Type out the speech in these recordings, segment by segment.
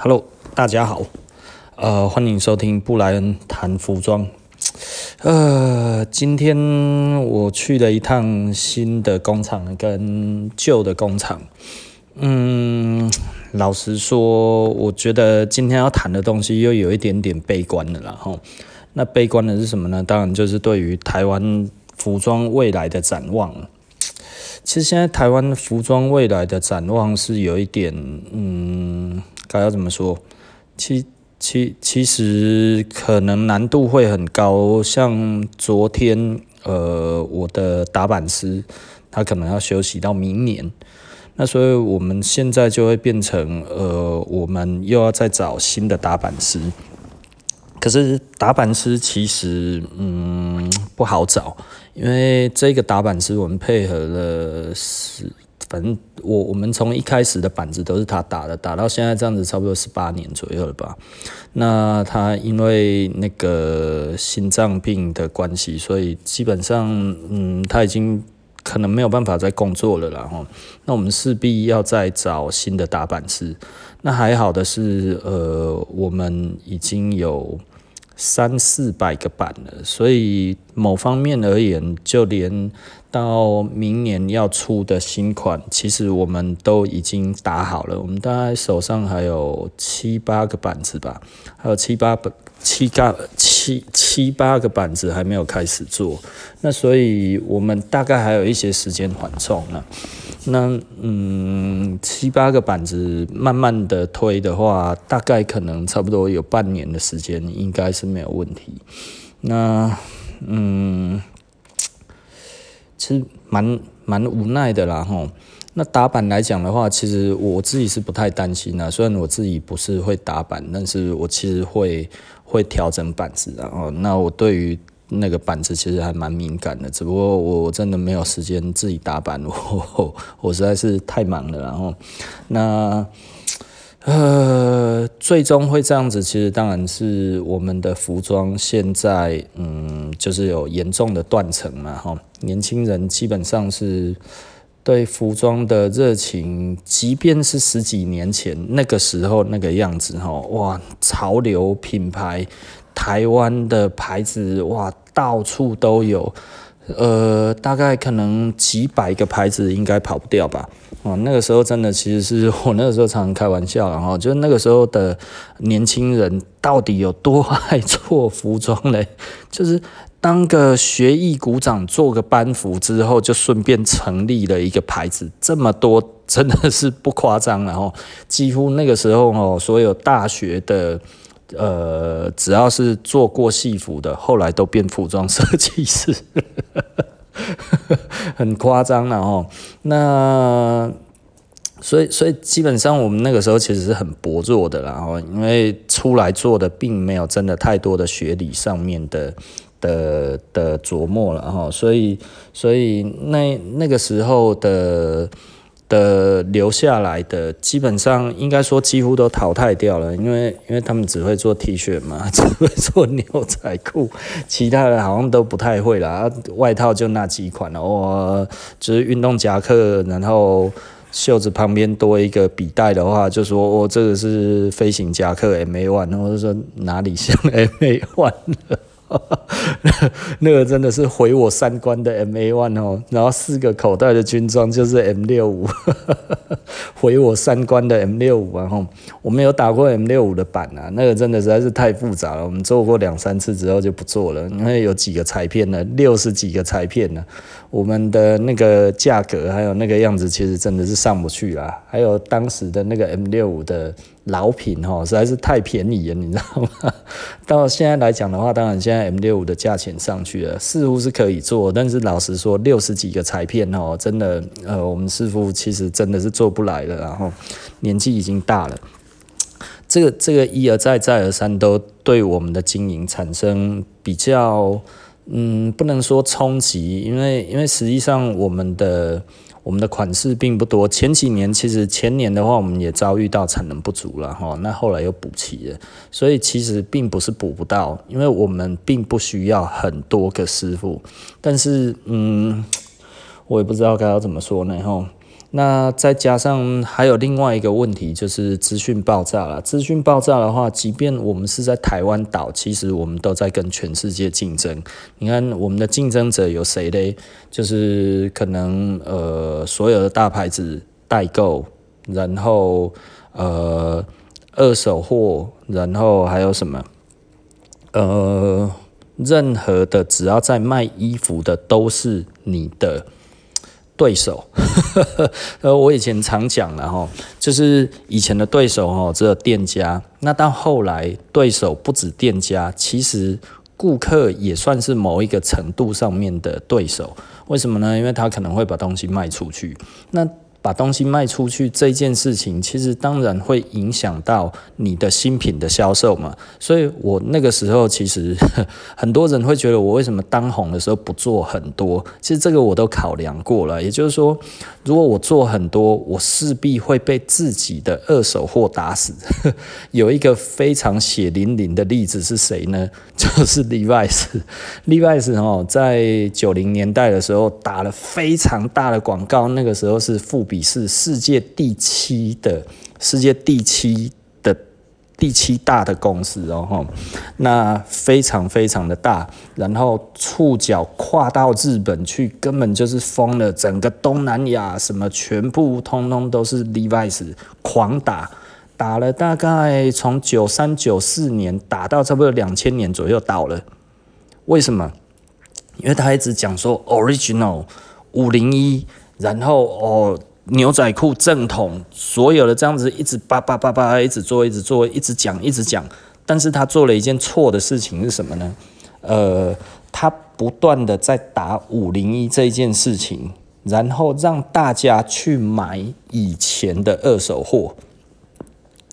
Hello，大家好，呃，欢迎收听布莱恩谈服装。呃，今天我去了一趟新的工厂跟旧的工厂。嗯，老实说，我觉得今天要谈的东西又有一点点悲观的了哈。那悲观的是什么呢？当然就是对于台湾服装未来的展望。其实现在台湾服装未来的展望是有一点，嗯。该要怎么说？其其其实可能难度会很高。像昨天，呃，我的打板师他可能要休息到明年，那所以我们现在就会变成，呃，我们又要再找新的打板师。可是打板师其实，嗯，不好找，因为这个打板师我们配合了是。反正我我们从一开始的板子都是他打的，打到现在这样子差不多十八年左右了吧。那他因为那个心脏病的关系，所以基本上嗯他已经可能没有办法再工作了啦齁。那我们势必要再找新的打板师。那还好的是呃我们已经有三四百个板了，所以某方面而言，就连。到明年要出的新款，其实我们都已经打好了。我们大概手上还有七八个板子吧，还有七八本、七个、七七八个板子还没有开始做。那所以我们大概还有一些时间缓冲呢。那嗯，七八个板子慢慢的推的话，大概可能差不多有半年的时间，应该是没有问题。那嗯。其实蛮蛮无奈的啦吼，那打板来讲的话，其实我自己是不太担心的。虽然我自己不是会打板，但是我其实会会调整板子的哦。那我对于那个板子其实还蛮敏感的，只不过我真的没有时间自己打板，我我实在是太忙了。然后那。呃，最终会这样子，其实当然是我们的服装现在，嗯，就是有严重的断层嘛，哈。年轻人基本上是对服装的热情，即便是十几年前那个时候那个样子，哈，哇，潮流品牌，台湾的牌子，哇，到处都有。呃，大概可能几百个牌子应该跑不掉吧。哦，那个时候真的，其实是我那个时候常常开玩笑，然后就是那个时候的年轻人到底有多爱做服装嘞？就是当个学艺股长，做个班服之后，就顺便成立了一个牌子，这么多真的是不夸张。然后几乎那个时候哦，所有大学的。呃，只要是做过戏服的，后来都变服装设计师，很夸张了哦。那所以，所以基本上我们那个时候其实是很薄弱的啦，哦，因为出来做的并没有真的太多的学理上面的的的琢磨了哈。所以，所以那那个时候的。的留下来的基本上应该说几乎都淘汰掉了，因为因为他们只会做 T 恤嘛，只会做牛仔裤，其他的好像都不太会啦。外套就那几款了，哦，就是运动夹克，然后袖子旁边多一个笔袋的话，就说哦，这个是飞行夹克 MA One，或者说哪里像 MA One 了。那个真的是毁我三观的 M A One 哦，然后四个口袋的军装就是 M 六五，毁我三观的 M 六五啊！吼，我没有打过 M 六五的版啊，那个真的实在是太复杂了。我们做过两三次之后就不做了，因为有几个裁片呢，六十几个裁片呢，我们的那个价格还有那个样子，其实真的是上不去啦。还有当时的那个 M 六五的。老品哈，实在是太便宜了，你知道吗？到现在来讲的话，当然现在 M 六五的价钱上去了，似乎是可以做，但是老实说，六十几个裁片哦，真的，呃，我们师傅其实真的是做不来了，然后年纪已经大了，这个这个一而再再而三都对我们的经营产生比较，嗯，不能说冲击，因为因为实际上我们的。我们的款式并不多，前几年其实前年的话，我们也遭遇到产能不足了哈，那后来又补齐了，所以其实并不是补不到，因为我们并不需要很多个师傅，但是嗯，我也不知道该要怎么说呢哈，那再加上还有另外一个问题，就是资讯爆炸了。资讯爆炸的话，即便我们是在台湾岛，其实我们都在跟全世界竞争。你看，我们的竞争者有谁嘞？就是可能呃，所有的大牌子代购，然后呃，二手货，然后还有什么？呃，任何的只要在卖衣服的，都是你的。对手，呃，我以前常讲了哈，就是以前的对手哈，只有店家。那到后来，对手不止店家，其实顾客也算是某一个程度上面的对手。为什么呢？因为他可能会把东西卖出去。那把东西卖出去这件事情，其实当然会影响到你的新品的销售嘛。所以我那个时候其实 很多人会觉得，我为什么当红的时候不做很多？其实这个我都考量过了。也就是说，如果我做很多，我势必会被自己的二手货打死。有一个非常血淋淋的例子是谁呢？就是 Levi's。Levi's 哦，在九零年代的时候打了非常大的广告，那个时候是富比是世界第七的世界第七的第七大的公司，哦吼那非常非常的大，然后触角跨到日本去，根本就是疯了，整个东南亚什么全部通通都是 Levi's 狂打，打了大概从九三九四年打到差不多两千年左右倒了，为什么？因为他一直讲说 original 五零一，然后哦。牛仔裤正统，所有的这样子一直叭叭叭叭一直做，一直做，一直讲，一直讲。但是他做了一件错的事情是什么呢？呃，他不断的在打五零一这件事情，然后让大家去买以前的二手货。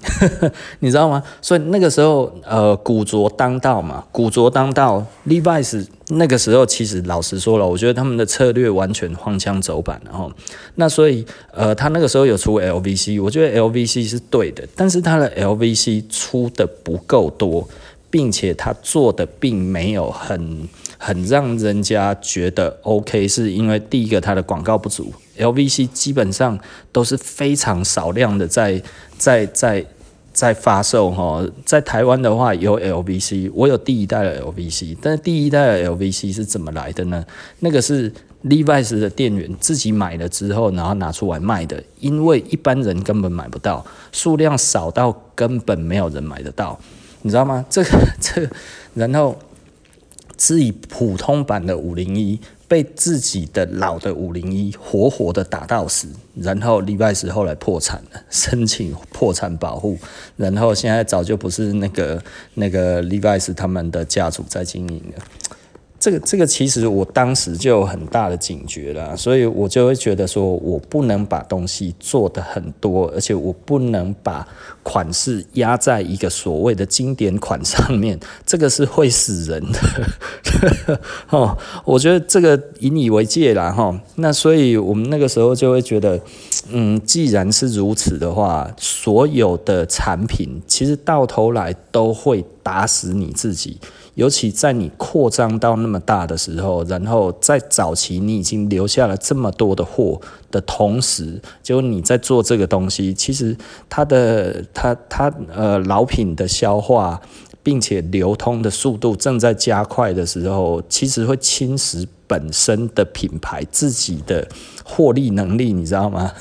你知道吗？所以那个时候，呃，古着当道嘛，古着当道，Levi's 那个时候其实老实说了，我觉得他们的策略完全荒腔走板，然后那所以，呃，他那个时候有出 LVC，我觉得 LVC 是对的，但是他的 LVC 出的不够多，并且他做的并没有很很让人家觉得 OK，是因为第一个他的广告不足。LVC 基本上都是非常少量的在在在在发售哈，在台湾的话有 LVC，我有第一代的 LVC，但是第一代的 LVC 是怎么来的呢？那个是 Levi's 的店员自己买了之后，然后拿出来卖的，因为一般人根本买不到，数量少到根本没有人买得到，你知道吗？这个这，然后是以普通版的五零一。被自己的老的五零一活活的打到死，然后 Levi's 后来破产了，申请破产保护，然后现在早就不是那个那个 Levi's 他们的家族在经营了。这个这个其实我当时就有很大的警觉了，所以我就会觉得说，我不能把东西做得很多，而且我不能把款式压在一个所谓的经典款上面，这个是会死人的。哦，我觉得这个引以为戒啦哈。那所以我们那个时候就会觉得，嗯，既然是如此的话，所有的产品其实到头来都会打死你自己。尤其在你扩张到那么大的时候，然后在早期你已经留下了这么多的货的同时，就你在做这个东西，其实它的它它呃老品的消化，并且流通的速度正在加快的时候，其实会侵蚀本身的品牌自己的获利能力，你知道吗？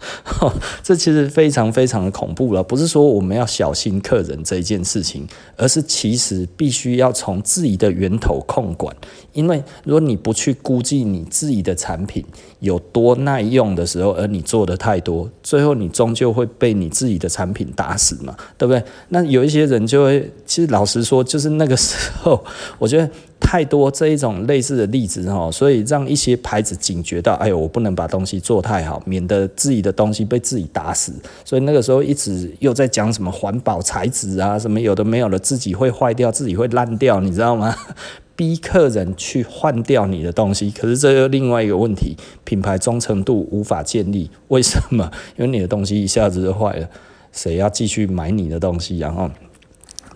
这其实非常非常的恐怖了。不是说我们要小心客人这一件事情，而是其实必须要从自己的源头控管。因为如果你不去估计你自己的产品有多耐用的时候，而你做的太多，最后你终究会被你自己的产品打死嘛，对不对？那有一些人就会，其实老实说，就是那个时候，我觉得。太多这一种类似的例子哈，所以让一些牌子警觉到，哎呦，我不能把东西做太好，免得自己的东西被自己打死。所以那个时候一直又在讲什么环保材质啊，什么有的没有的，自己会坏掉，自己会烂掉，你知道吗？逼客人去换掉你的东西，可是这又另外一个问题，品牌忠诚度无法建立。为什么？因为你的东西一下子就坏了，谁要继续买你的东西？然后，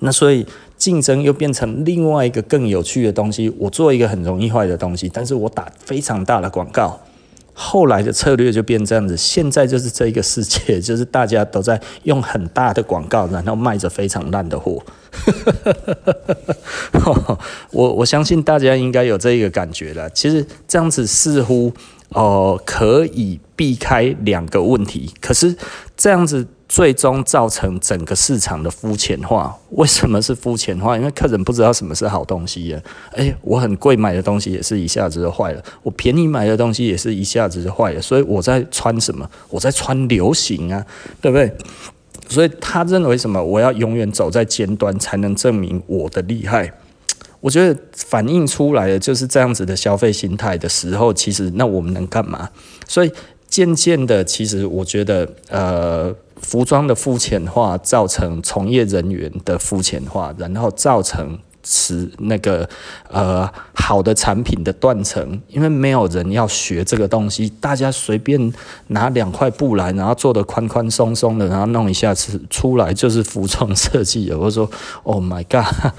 那所以。竞争又变成另外一个更有趣的东西。我做一个很容易坏的东西，但是我打非常大的广告，后来的策略就变这样子，现在就是这一个世界，就是大家都在用很大的广告，然后卖着非常烂的货。我我相信大家应该有这一个感觉了。其实这样子似乎哦、呃、可以避开两个问题，可是这样子。最终造成整个市场的肤浅化。为什么是肤浅化？因为客人不知道什么是好东西呀。诶，我很贵买的东西也是一下子就坏了，我便宜买的东西也是一下子就坏了。所以我在穿什么？我在穿流行啊，对不对？所以他认为什么？我要永远走在尖端，才能证明我的厉害。我觉得反映出来的就是这样子的消费心态的时候，其实那我们能干嘛？所以渐渐的，其实我觉得，呃。服装的肤浅化造成从业人员的肤浅化，然后造成是那个呃好的产品的断层，因为没有人要学这个东西，大家随便拿两块布来，然后做的宽宽松松的，然后弄一下子出来就是服装设计了。我说，Oh my god，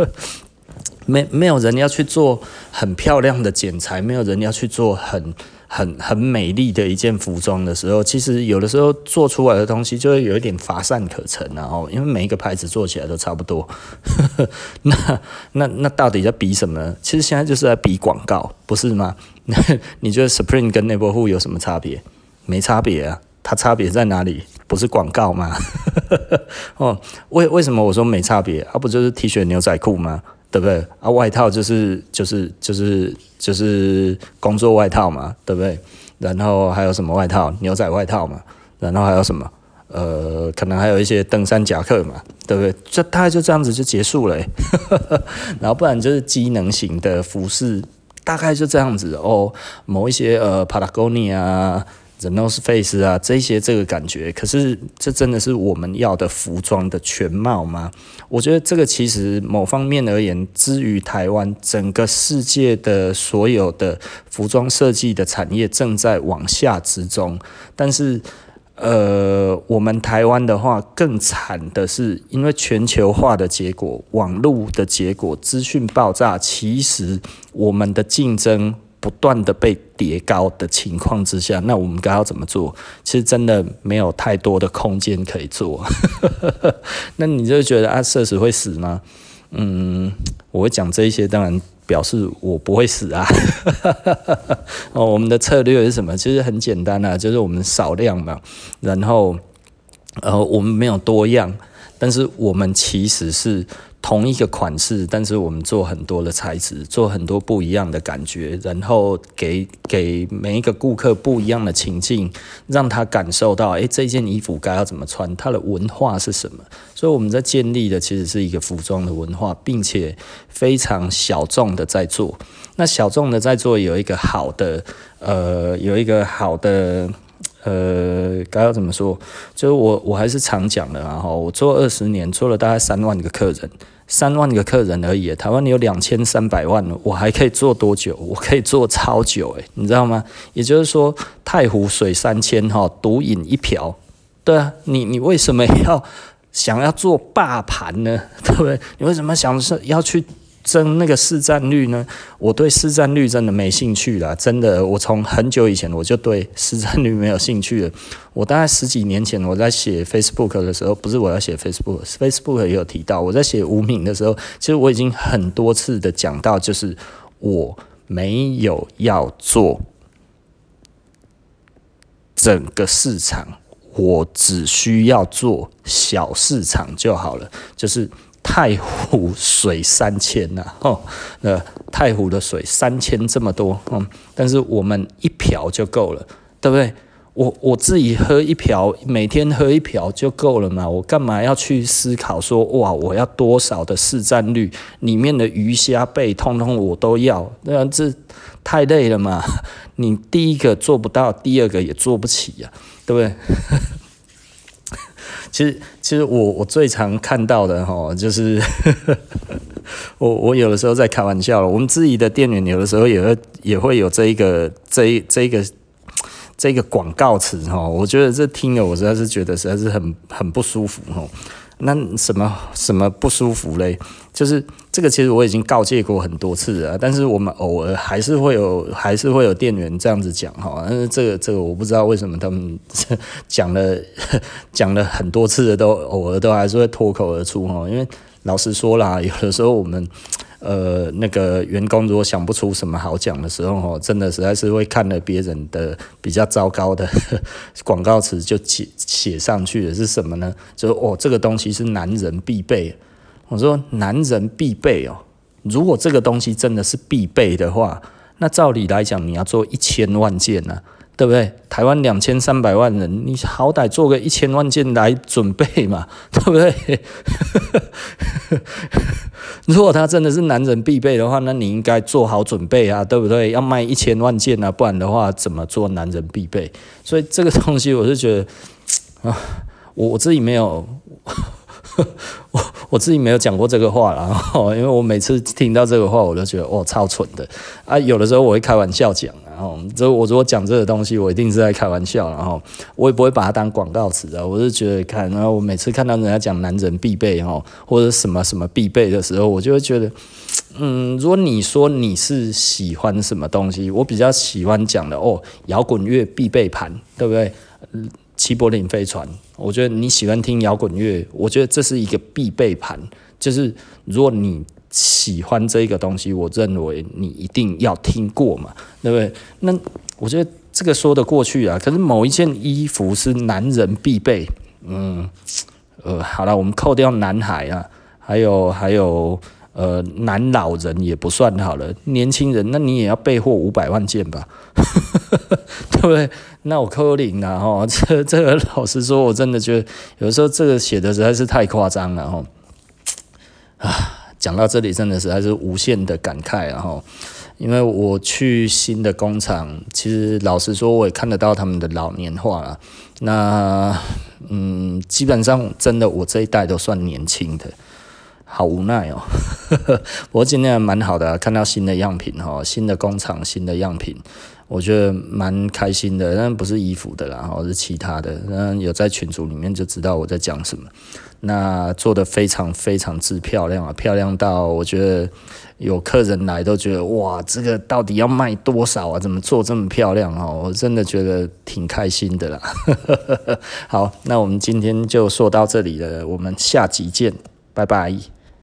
没没有人要去做很漂亮的剪裁，没有人要去做很。很很美丽的一件服装的时候，其实有的时候做出来的东西就会有一点乏善可陈，然后因为每一个牌子做起来都差不多，那那那到底在比什么？其实现在就是在比广告，不是吗？你觉得 Supreme 跟 Neighborhood 有什么差别？没差别啊，它差别在哪里？不是广告吗？哦，为为什么我说没差别？啊，不就是 T 恤牛仔裤吗？对不对？啊，外套就是就是就是就是工作外套嘛，对不对？然后还有什么外套？牛仔外套嘛。然后还有什么？呃，可能还有一些登山夹克嘛，对不对？就大概就这样子就结束了。然后不然就是机能型的服饰，大概就这样子哦。某一些呃，Patagonia 啊。The North Face 啊，这些这个感觉，可是这真的是我们要的服装的全貌吗？我觉得这个其实某方面而言，之于台湾，整个世界的所有的服装设计的产业正在往下之中。但是，呃，我们台湾的话更惨的是，因为全球化的结果、网络的结果、资讯爆炸，其实我们的竞争。不断的被叠高的情况之下，那我们该要怎么做？其实真的没有太多的空间可以做。那你就觉得啊，社死会死吗？嗯，我会讲这一些，当然表示我不会死啊。哦，我们的策略是什么？其实很简单啊，就是我们少量嘛，然后呃，我们没有多样，但是我们其实是。同一个款式，但是我们做很多的材质，做很多不一样的感觉，然后给给每一个顾客不一样的情境，让他感受到，诶，这件衣服该要怎么穿，它的文化是什么？所以我们在建立的其实是一个服装的文化，并且非常小众的在做。那小众的在做有一个好的，呃，有一个好的。呃，该要怎么说？就是我，我还是常讲的啊，我做二十年，做了大概三万个客人，三万个客人而已。台湾有两千三百万，我还可以做多久？我可以做超久，诶，你知道吗？也就是说，太湖水三千，哈，独饮一瓢。对啊，你你为什么要想要做霸盘呢？对不对？你为什么想是要去？争那个市占率呢？我对市占率真的没兴趣了，真的。我从很久以前我就对市占率没有兴趣了。我大概十几年前我在写 Facebook 的时候，不是我要写 Facebook，Facebook 也有提到。我在写无名的时候，其实我已经很多次的讲到，就是我没有要做整个市场，我只需要做小市场就好了，就是。太湖水三千呐，哦，那太湖的水三千这么多，嗯，但是我们一瓢就够了，对不对？我我自己喝一瓢，每天喝一瓢就够了嘛，我干嘛要去思考说，哇，我要多少的市占率？里面的鱼虾贝通通我都要，那这太累了嘛。你第一个做不到，第二个也做不起呀，对不对？其实，其实我我最常看到的哈，就是 我我有的时候在开玩笑了。我们自己的店员有的时候也会也会有这一个这一这一个这个广告词哈。我觉得这听了我实在是觉得实在是很很不舒服哈。那什么什么不舒服嘞？就是这个，其实我已经告诫过很多次了，但是我们偶尔还是会有，还是会有店员这样子讲哈。但是这个这个我不知道为什么他们讲了 讲了很多次的都偶尔都还是会脱口而出哈。因为老实说啦，有的时候我们。呃，那个员工如果想不出什么好讲的时候，哦，真的实在是会看了别人的比较糟糕的 广告词就写写上去的是什么呢？就哦，这个东西是男人必备。我说男人必备哦，如果这个东西真的是必备的话，那照理来讲，你要做一千万件呢。对不对？台湾两千三百万人，你好歹做个一千万件来准备嘛，对不对？如果他真的是男人必备的话，那你应该做好准备啊，对不对？要卖一千万件啊，不然的话怎么做男人必备？所以这个东西，我是觉得啊，我我自己没有。我我自己没有讲过这个话啦，因为我每次听到这个话，我都觉得哦，超蠢的啊！有的时候我会开玩笑讲，然后这我如果讲这个东西，我一定是在开玩笑，然后我也不会把它当广告词的。我是觉得看，然后我每次看到人家讲男人必备哈，或者什么什么必备的时候，我就会觉得，嗯，如果你说你是喜欢什么东西，我比较喜欢讲的哦，摇滚乐必备盘，对不对？嗯齐柏林飞船，我觉得你喜欢听摇滚乐，我觉得这是一个必备盘。就是如果你喜欢这个东西，我认为你一定要听过嘛，对不对？那我觉得这个说得过去啊。可是某一件衣服是男人必备，嗯，呃，好了，我们扣掉男孩啊，还有还有。呃，男老人也不算好了，年轻人，那你也要备货五百万件吧，对不对？那我扣零了哈，这这个老实说，我真的觉得有时候这个写的实在是太夸张了哈。啊，讲到这里真的实在是无限的感慨啊哈，因为我去新的工厂，其实老实说，我也看得到他们的老年化了。那嗯，基本上真的我这一代都算年轻的。好无奈哦，不过今天还蛮好的，看到新的样品哈，新的工厂，新的样品，我觉得蛮开心的。但不是衣服的啦，是其他的。那有在群组里面就知道我在讲什么。那做的非常非常之漂亮啊，漂亮到我觉得有客人来都觉得哇，这个到底要卖多少啊？怎么做这么漂亮啊？我真的觉得挺开心的啦。好，那我们今天就说到这里了，我们下集见，拜拜。